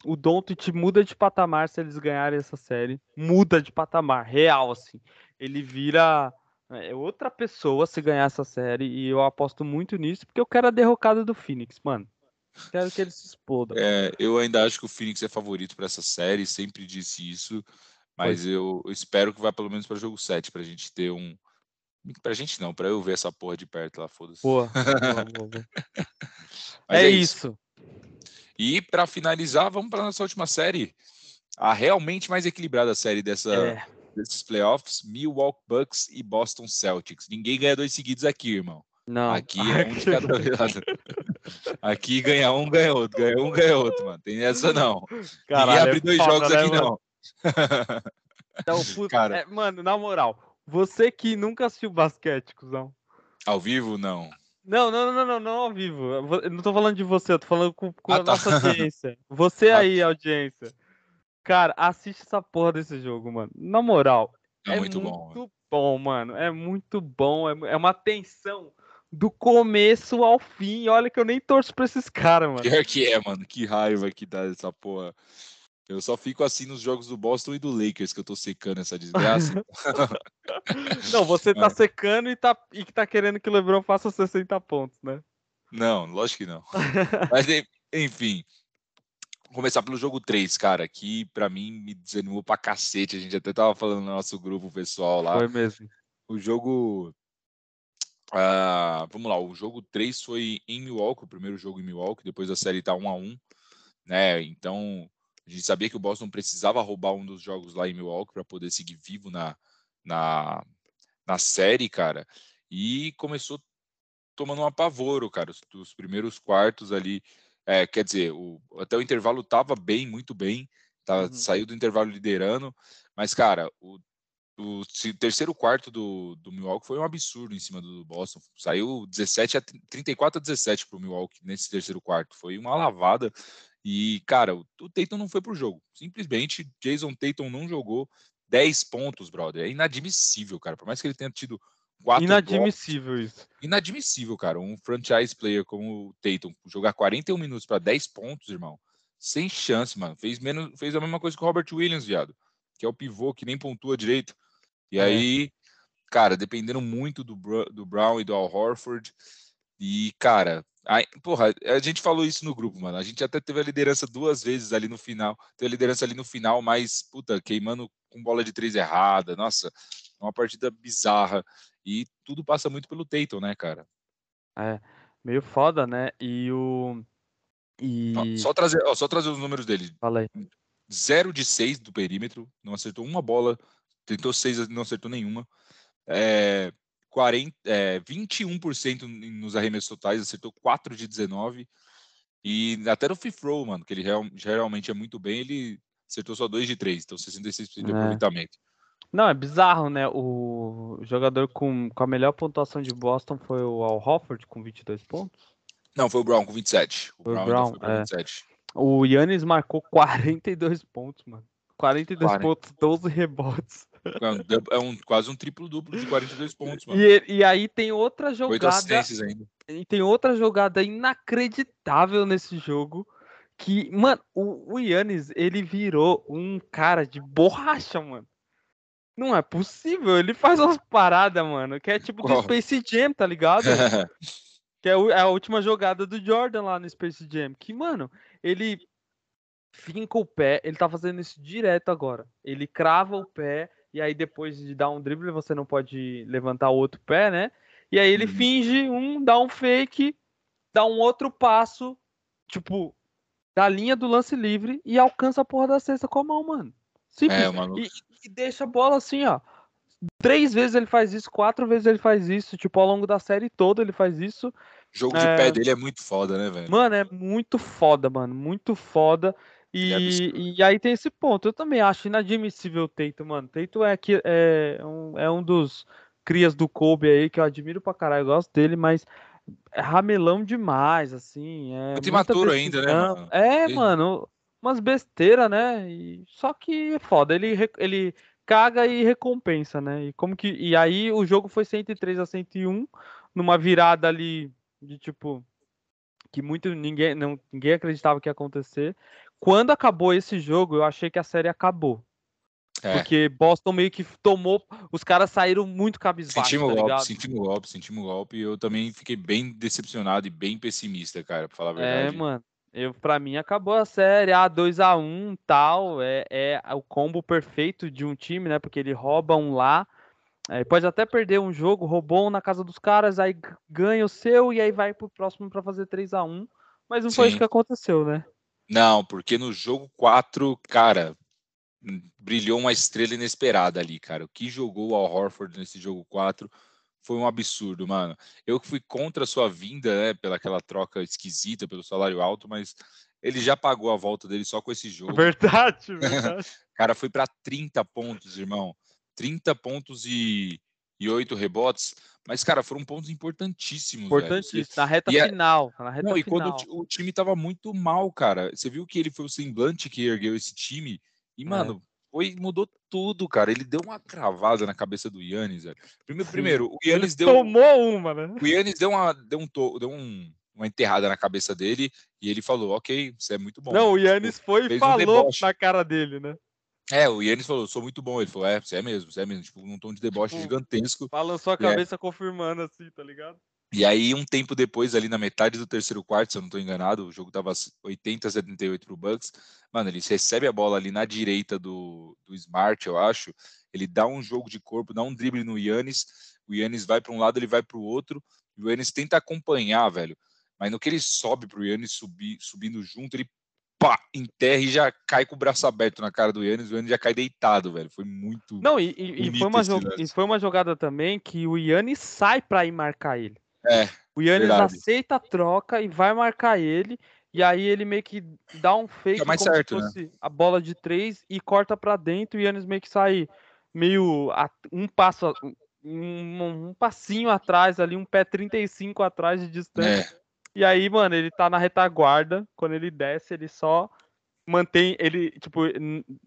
O Doncic muda de patamar se eles ganharem essa série. Muda de patamar, real, assim. Ele vira é outra pessoa se ganhar essa série e eu aposto muito nisso porque eu quero a derrocada do Phoenix, mano. Quero que ele se exploda. É, eu ainda acho que o Phoenix é favorito para essa série, sempre disse isso, mas eu, eu, espero que vá pelo menos para jogo 7 pra gente ter um pra gente não, pra eu ver essa porra de perto lá, foda-se. Boa. [laughs] é, é, isso. E para finalizar, vamos para nossa última série, a realmente mais equilibrada série dessa é desses playoffs, Milwaukee Bucks e Boston Celtics. Ninguém ganha dois seguidos aqui, irmão. Não. Aqui é um de cada [laughs] lado. Aqui ganha um, ganha outro, ganha um, ganha outro, mano. Tem essa não. Caralho, Ninguém abre é dois foda, jogos né, aqui, mano? não. Então, puta, Cara, é, mano, na moral, você que nunca assistiu basquete, cuzão. Ao vivo, não. Não, não, não, não, não ao vivo. Eu não tô falando de você, eu tô falando com, com ah, a tá. nossa audiência. Você ah, aí, audiência. Cara, assiste essa porra desse jogo, mano. Na moral. É, é muito, muito bom. bom, mano. É muito bom. É, é uma tensão do começo ao fim. Olha que eu nem torço pra esses caras, mano. Pior que é, mano. Que raiva que dá essa porra. Eu só fico assim nos jogos do Boston e do Lakers que eu tô secando essa desgraça. [laughs] [laughs] Não, você tá é. secando e tá, e tá querendo que o LeBron faça 60 pontos, né? Não, lógico que não. [laughs] Mas, enfim, começar pelo jogo 3, cara, que para mim me desanimou pra cacete. A gente até tava falando no nosso grupo pessoal lá. Foi mesmo. O jogo. Uh, vamos lá, o jogo 3 foi em Milwaukee, o primeiro jogo em Milwaukee, depois a série tá 1 a 1 né? Então, a gente sabia que o Boston precisava roubar um dos jogos lá em Milwaukee para poder seguir vivo na, na, na série, cara. E começou tomando um apavoro, cara. Os, os primeiros quartos ali é, quer dizer, o, até o intervalo estava bem, muito bem, tá, uhum. saiu do intervalo liderando, mas, cara, o, o terceiro quarto do, do Milwaukee foi um absurdo em cima do Boston. Saiu 17 a 34 a 17 para o Milwaukee nesse terceiro quarto. Foi uma lavada. E, cara, o, o Tatum não foi para o jogo. Simplesmente, Jason Tatum não jogou 10 pontos, brother. É inadmissível, cara. Por mais que ele tenha tido Quatro Inadmissível blocos. isso. Inadmissível, cara. Um franchise player como o Tatum jogar 41 minutos para 10 pontos, irmão. Sem chance, mano. Fez, menos, fez a mesma coisa que o Robert Williams, viado. Que é o pivô que nem pontua direito. E é. aí, cara, dependendo muito do, do Brown e do Al Horford. E, cara, Aí, porra, a gente falou isso no grupo, mano. A gente até teve a liderança duas vezes ali no final. Teve a liderança ali no final, mas, puta, queimando com bola de três errada. Nossa, é uma partida bizarra. E tudo passa muito pelo Tatum, né, cara? É, meio foda, né? E o. E... Só, trazer, ó, só trazer os números dele. Falei. 0 de 6 do perímetro, não acertou uma bola, tentou 6, não acertou nenhuma. É, 40, é, 21% nos arremessos totais, acertou 4 de 19. E até no fifth row, mano, que ele real, geralmente é muito bem, ele acertou só 2 de 3, então 66% de é. Não, é bizarro, né? O jogador com, com a melhor pontuação de Boston foi o Al Hofford, com 22 pontos. Não, foi o Brown com 27. O foi Brown, Brown foi é. 27. O Yannis marcou 42 pontos, mano. 42 40. pontos, 12 rebotes. É um, quase um triplo-duplo de 42 pontos, mano. E, e aí tem outra jogada. ainda. E tem outra jogada inacreditável nesse jogo. Que, mano, o, o Yannis, ele virou um cara de borracha, mano. Não é possível. Ele faz umas paradas, mano, que é tipo do Space Jam, tá ligado? [laughs] que é, é a última jogada do Jordan lá no Space Jam. Que, mano, ele finca o pé, ele tá fazendo isso direto agora. Ele crava o pé e aí depois de dar um drible você não pode levantar o outro pé, né? E aí ele uhum. finge um, dá um fake, dá um outro passo, tipo, da linha do lance livre e alcança a porra da cesta com a mão, mano. Simples. É, mano. E, e deixa a bola assim, ó. Três vezes ele faz isso, quatro vezes ele faz isso, tipo, ao longo da série toda ele faz isso. O jogo de é... pé dele é muito foda, né, velho? Mano, é muito foda, mano. Muito foda. E, é e aí tem esse ponto. Eu também acho inadmissível o Teito, mano. Teito é, que, é, um, é um dos crias do Kobe aí, que eu admiro pra caralho, eu gosto dele, mas é ramelão demais, assim. É muito imaturo ainda, né? Mano? É, mano, umas besteiras, né? E... Só que é foda. Ele, ele caga e recompensa, né? E como que. E aí o jogo foi 103 a 101, numa virada ali de tipo. Que muito ninguém, não, ninguém acreditava que ia acontecer. Quando acabou esse jogo, eu achei que a série acabou. É. Porque Boston meio que tomou. Os caras saíram muito cabisbaixos. Sentimos tá o golpe, sentimos o golpe, sentimos o golpe. E eu também fiquei bem decepcionado e bem pessimista, cara, pra falar a é, verdade. É, mano. Eu, pra mim, acabou a série. Ah, 2x1 tal. É, é o combo perfeito de um time, né? Porque ele rouba um lá. É, pode até perder um jogo, roubou um na casa dos caras, aí ganha o seu e aí vai pro próximo para fazer 3 a 1 Mas não Sim. foi isso que aconteceu, né? Não, porque no jogo 4, cara, brilhou uma estrela inesperada ali, cara. O que jogou o Al Horford nesse jogo 4 foi um absurdo, mano. Eu fui contra a sua vinda, né, pela aquela troca esquisita, pelo salário alto, mas ele já pagou a volta dele só com esse jogo. Verdade, [laughs] verdade. cara foi para 30 pontos, irmão. 30 pontos e, e 8 rebotes. Mas, cara, foram pontos importantíssimos. Importantíssimos, na reta e final. Na reta não, final. e quando o, o, time tava muito mal, cara. Você viu que ele foi o semblante que ergueu esse time. E, é. mano, é. Foi, mudou tudo, cara. Ele deu uma cravada na cabeça do Yannis, velho. Primeiro, primeiro o Yannis deu. Tomou uma, né? O Yannis deu uma. Deu um, deu um uma enterrada na cabeça dele e ele falou: Ok, você é muito bom. Não, o Yannis tipo, foi e falou um na cara dele, né? É, o Yannis falou, sou muito bom. Ele falou, é, você é mesmo, você é mesmo. Tipo, num tom de deboche tipo, gigantesco. Balançou a cabeça é. confirmando assim, tá ligado? E aí, um tempo depois, ali na metade do terceiro quarto, se eu não tô enganado, o jogo tava 80 a 78 pro Bucks. Mano, ele recebe a bola ali na direita do, do Smart, eu acho. Ele dá um jogo de corpo, dá um drible no Yannis. O Yannis vai para um lado, ele vai para o outro. E o Yannis tenta acompanhar, velho. Mas no que ele sobe pro Yannis subir, subindo junto, ele pá, enterra e já cai com o braço aberto na cara do Yannis, o Yannis já cai deitado, velho. Foi muito. Não, e, e, foi, uma e foi uma jogada também que o Yannis sai para ir marcar ele. É. O Yannis verdade. aceita a troca e vai marcar ele. E aí ele meio que dá um fake é mais como certo, se fosse né? a bola de três e corta para dentro e o Yannis meio que sai meio a, um passo um, um, passinho atrás ali, um pé 35 atrás de distância. É. E aí, mano, ele tá na retaguarda. Quando ele desce, ele só mantém. Ele, tipo,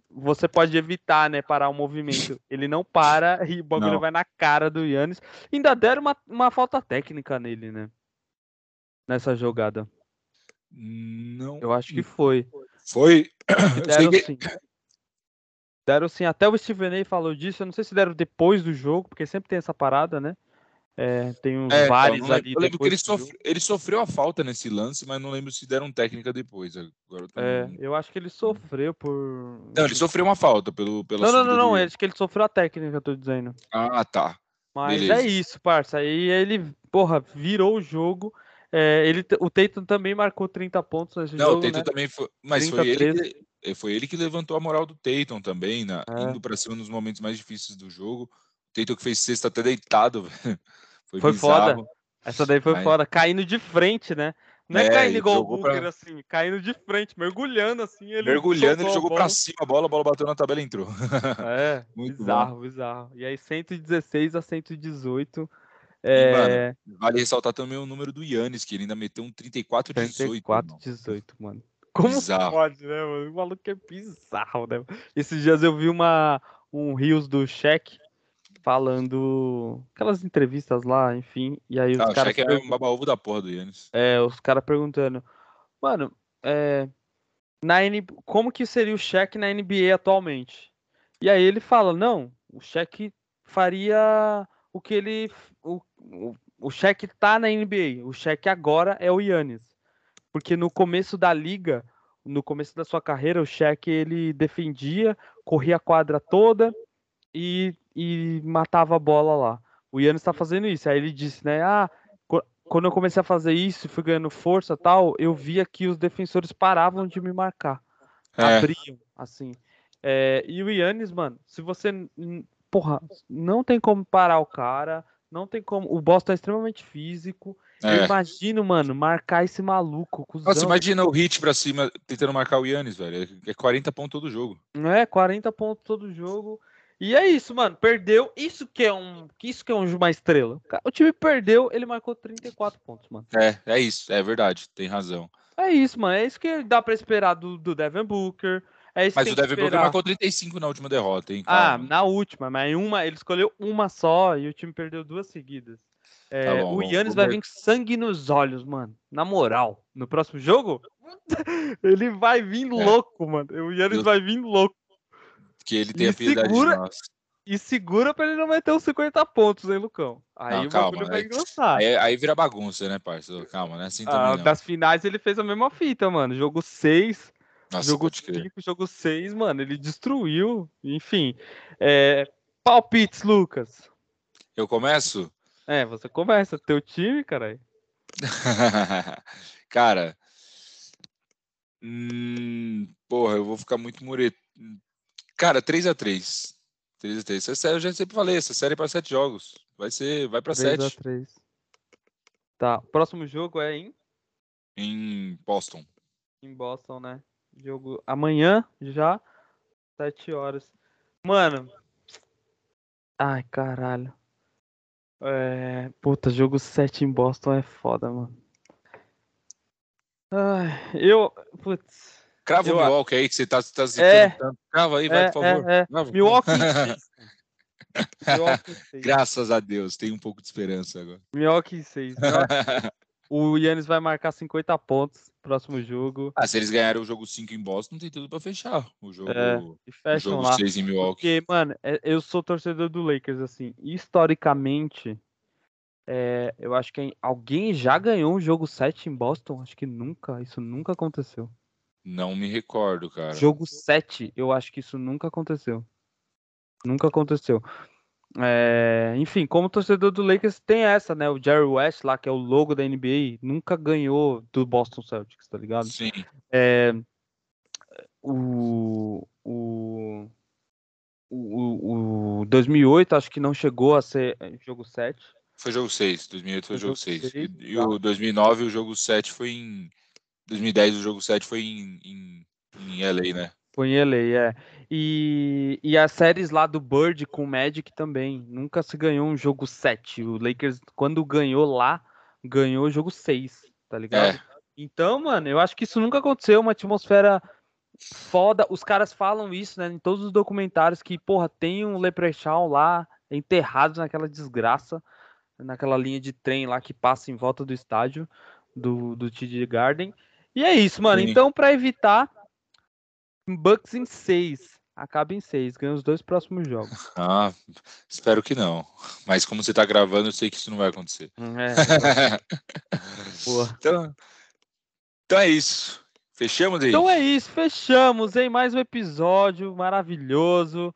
você pode evitar, né? Parar o movimento. Ele não para [laughs] e o bagulho não. vai na cara do Yannis. Ainda deram uma, uma falta técnica nele, né? Nessa jogada. Não. Eu acho que foi. Foi. Deram sim. Deram sim. Até o Steven A falou disso. Eu não sei se deram depois do jogo, porque sempre tem essa parada, né? É, tem uns é, vários então, ali. Eu lembro que ele, sofre, ele, sofreu a falta nesse lance, mas não lembro se deram técnica depois. Agora eu é, eu acho que ele sofreu por. Não, ele sofreu uma falta pelo. Pela não, não, não, não. Acho que ele sofreu a técnica, eu tô dizendo. Ah, tá. Mas Beleza. é isso, parça. Aí ele, porra, virou o jogo. É, ele, o Tatum também marcou 30 pontos nesse não, jogo. Não, o Tatum né? também foi. Mas 30, foi ele, que, foi ele que levantou a moral do Tatum também, né? É. indo para cima nos momentos mais difíceis do jogo. O Tatum que fez sexta até deitado, [laughs] Foi, foi foda. Essa daí foi Mas... foda. Caindo de frente, né? Não é, é caindo igual o Booker, pra... assim, caindo de frente, mergulhando assim. Ele mergulhando, ele jogou pra cima a bola, a bola bateu na tabela e entrou. [laughs] É, Muito bizarro, bom. bizarro. E aí 116 a 118. É... E, mano, vale ressaltar também o número do Yannis, que ele ainda meteu um 34 18. 34 18, mano. Como bizarro. pode, né, mano? O maluco é bizarro, né? Esses dias eu vi uma, um Rios do Cheque falando aquelas entrevistas lá, enfim, e aí os ah, caras. que é um baba-ovo da porra do Yannis. É, os caras perguntando, mano, é, na N... como que seria o cheque na NBA atualmente? E aí ele fala, não, o cheque faria o que ele. O, o, o cheque tá na NBA, o cheque agora é o Yannis. Porque no começo da liga, no começo da sua carreira, o cheque ele defendia, corria a quadra toda e e matava a bola lá. O Yannis está fazendo isso. Aí ele disse, né? Ah, quando eu comecei a fazer isso, fui ganhando força tal, eu via que os defensores paravam de me marcar. É. Abriam, assim. É, e o Yannis, mano, se você. Porra, não tem como parar o cara. Não tem como. O Boston é extremamente físico. É. Eu imagino, mano, marcar esse maluco. Cuzão. Nossa, imagina o hit pra cima tentando marcar o Yannis, velho. É 40 pontos todo jogo. Não é? 40 pontos todo jogo. E é isso, mano. Perdeu. Isso que é um. Isso que é uma estrela. O time perdeu, ele marcou 34 pontos, mano. É, é isso, é verdade, tem razão. É isso, mano. É isso que dá pra esperar do, do Devin Booker. É mas o Devin Booker marcou 35 na última derrota, hein? Ah, Calma. Ah, na última, mas uma, ele escolheu uma só e o time perdeu duas seguidas. É, tá bom, o Yannis vai vir com sangue nos olhos, mano. Na moral, no próximo jogo, [laughs] ele vai vir é. louco, mano. O Yannis Eu... vai vir louco. Que ele tem e a piedade segura, de nós. E segura pra ele não meter os 50 pontos, hein, Lucão? Aí não, o calma, bagulho vai engrossar. Aí, aí, vira bagunça, né, parceiro? Calma, né? Assim ah, das finais ele fez a mesma fita, mano. Jogo 6, Nossa, jogo 5, jogo 6, mano. Ele destruiu. Enfim. É... Palpites, Lucas. Eu começo? É, você começa. Teu time, caralho. [laughs] cara. Hum, porra, eu vou ficar muito mureto. Cara, 3x3. 3x3. Essa série eu já sempre falei, essa série é para 7 jogos. Vai ser, vai para 7. 3x3. Tá, próximo jogo é em? Em Boston. Em Boston, né? Jogo amanhã já, 7 horas. Mano. Ai, caralho. É... Puta, jogo 7 em Boston é foda, mano. Ai, eu. Putz. Crava eu, o Milwaukee aí, que você tá, tá é, tanto. Crava aí, vai, é, por favor. É, é. Milwaukee [laughs] Milwaukee 6. Graças a Deus, tem um pouco de esperança agora. Milwaukee 6. [laughs] o Yannis vai marcar 50 pontos próximo jogo. Ah, se eles ganharem o jogo 5 em Boston, tem tudo pra fechar o jogo, é, o jogo lá. 6 em Milwaukee. Porque, mano, é, eu sou torcedor do Lakers, assim, historicamente, é, eu acho que alguém já ganhou um jogo 7 em Boston? Acho que nunca, isso nunca aconteceu. Não me recordo, cara. Jogo 7, eu acho que isso nunca aconteceu. Nunca aconteceu. É, enfim, como torcedor do Lakers tem essa, né? O Jerry West lá, que é o logo da NBA, nunca ganhou do Boston Celtics, tá ligado? Sim. É, o, o, o, o 2008 acho que não chegou a ser jogo 7. Foi jogo 6, 2008 foi, foi jogo 6. 6 e, e o 2009 o jogo 7 foi em 2010 o jogo 7 foi em, em, em LA, né? Foi em LA, é. E, e as séries lá do Bird com o Magic também. Nunca se ganhou um jogo 7. O Lakers, quando ganhou lá, ganhou o jogo 6, tá ligado? É. Então, mano, eu acho que isso nunca aconteceu. Uma atmosfera foda. Os caras falam isso, né? Em todos os documentários que, porra, tem um Leprechaun lá enterrado naquela desgraça, naquela linha de trem lá que passa em volta do estádio do, do TD Garden. E é isso, mano. Sim. Então, para evitar Bucks em 6. acaba em seis, ganha os dois próximos jogos. [laughs] Ah, espero que não. Mas como você tá gravando, eu sei que isso não vai acontecer. Hum, é. [laughs] então, então é isso. Fechamos aí? Então é isso, fechamos, em Mais um episódio maravilhoso.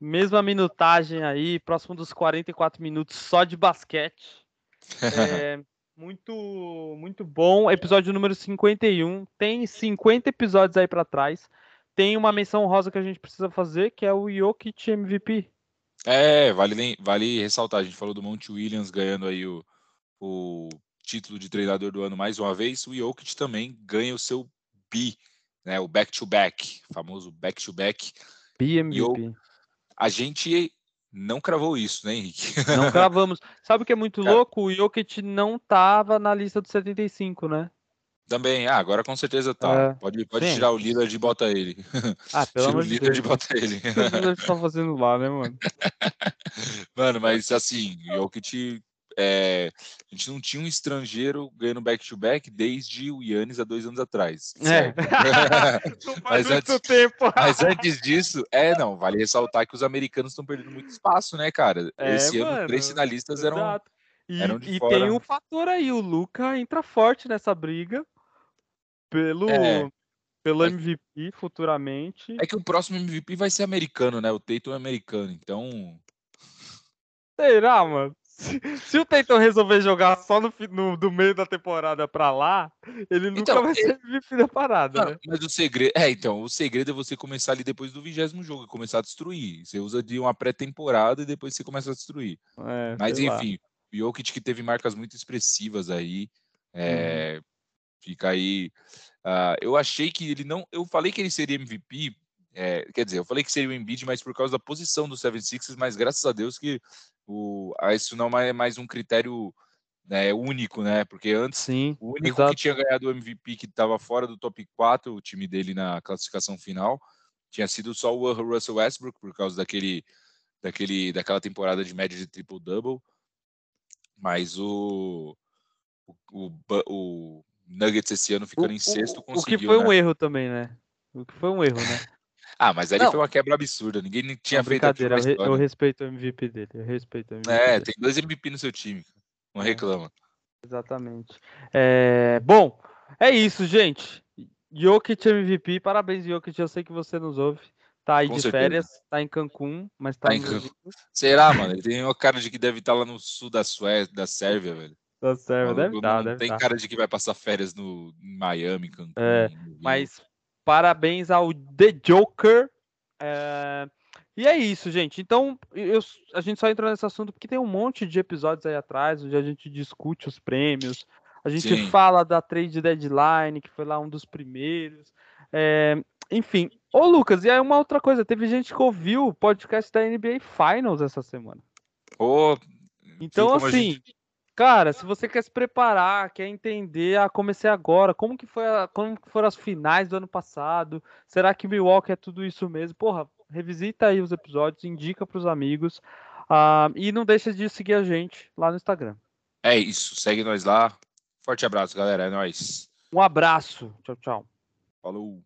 Mesma minutagem aí, próximo dos 44 minutos só de basquete. [laughs] É, muito, muito bom. Episódio número 51. Tem 50 episódios aí para trás. Tem uma menção rosa que a gente precisa fazer, que é o Jokic MVP. É, vale, vale ressaltar. A gente falou do Monte Williams ganhando aí o, o título de treinador do ano mais uma vez. O Jokic também ganha o seu B, né? O back-to-back, -back, famoso back-to-back. BMVP. A gente não cravou isso, né, Henrique? Não [laughs] cravamos. Sabe o que é muito Cara, louco? O Jokic não tava na lista dos 75, né? Também, ah, agora com certeza tá. É, pode pode tirar o líder e bota ele. Ah, [laughs] pelo Tira amor o líder de bota ele. O que tá fazendo lá, né, mano? [laughs] Mano, mas assim, o Jokic é, a gente não tinha um estrangeiro ganhando back-to-back -back desde o Yannis há dois anos atrás. É. [laughs] mas, antes, tempo. mas antes disso, é, não, vale ressaltar que os americanos estão perdendo muito espaço, né, cara? É, Esse mano, ano, três finalistas eram, e, eram de e fora. tem um fator aí, o Luca entra forte nessa briga pelo, é. pelo MVP futuramente. É que o próximo MVP vai ser americano, né? O Tatum é americano, então... Será, mano? Se, o Tatum resolver jogar só no, no, do meio da temporada pra lá, ele nunca então, vai ser MVP da parada, não, né? Mas o segredo. É, então, o segredo é você começar ali depois do vigésimo jogo e começar a destruir. Você usa de uma pré-temporada e depois você começa a destruir. É, mas enfim, o Jokic que teve marcas muito expressivas aí. É, uhum. Fica aí. Uh, eu achei que ele não. Eu falei que ele seria MVP é, quer dizer, eu falei que seria o Embiid, mas por causa da posição do 76ers, mas graças a Deus que o, isso não é mais um critério né, único, né? Porque antes, Sim, o único exato. que tinha ganhado o MVP que estava fora do top 4, o time dele na classificação final, tinha sido só o Russell Westbrook, por causa daquele, daquele, daquela temporada de média de triple-double. Mas o, o, o, o Nuggets esse ano ficando o, em sexto conseguiu. O que foi né? um erro também, né? O que foi um erro, né? [laughs] Ah, mas ali não. foi uma quebra absurda. Ninguém tinha não, feito brincadeira. Eu, eu respeito o MVP dele. Eu respeito o MVP É, dele. tem dois MVP no seu time. Não é. reclama. Exatamente. É, bom, é isso, gente. Jokic MVP, parabéns, Jokic. Eu sei que você nos ouve. Tá aí Com de certeza. férias, tá em Cancún, mas tá, tá em Cancún. Será, mano? Ele tem uma cara de que deve estar tá lá no sul da Suécia, da Sérvia, velho. Da Sérvia, deve estar, tá, deve Tem tá. cara de que vai passar férias no em Miami, Cancún. É, mas Parabéns ao The Joker. É... E é isso, gente. Então, eu, a gente só entrou nesse assunto porque tem um monte de episódios aí atrás onde a gente discute os prêmios. A gente Sim. fala da trade deadline, que foi lá um dos primeiros. É, enfim. Ô, Lucas, e aí uma outra coisa: teve gente que ouviu o podcast da NBA Finals essa semana. Oh, então, assim, gente... Cara, se você quer se preparar, quer entender, ah, comecei agora, como que foi a, como que foram as finais do ano passado? Será que Milwaukee é tudo isso mesmo? Porra, revisita aí os episódios, indica para os amigos uh, e não deixa de seguir a gente lá no Instagram. É isso, segue nós lá. Forte abraço, galera, é nóis. Um abraço. Tchau, tchau. Falou.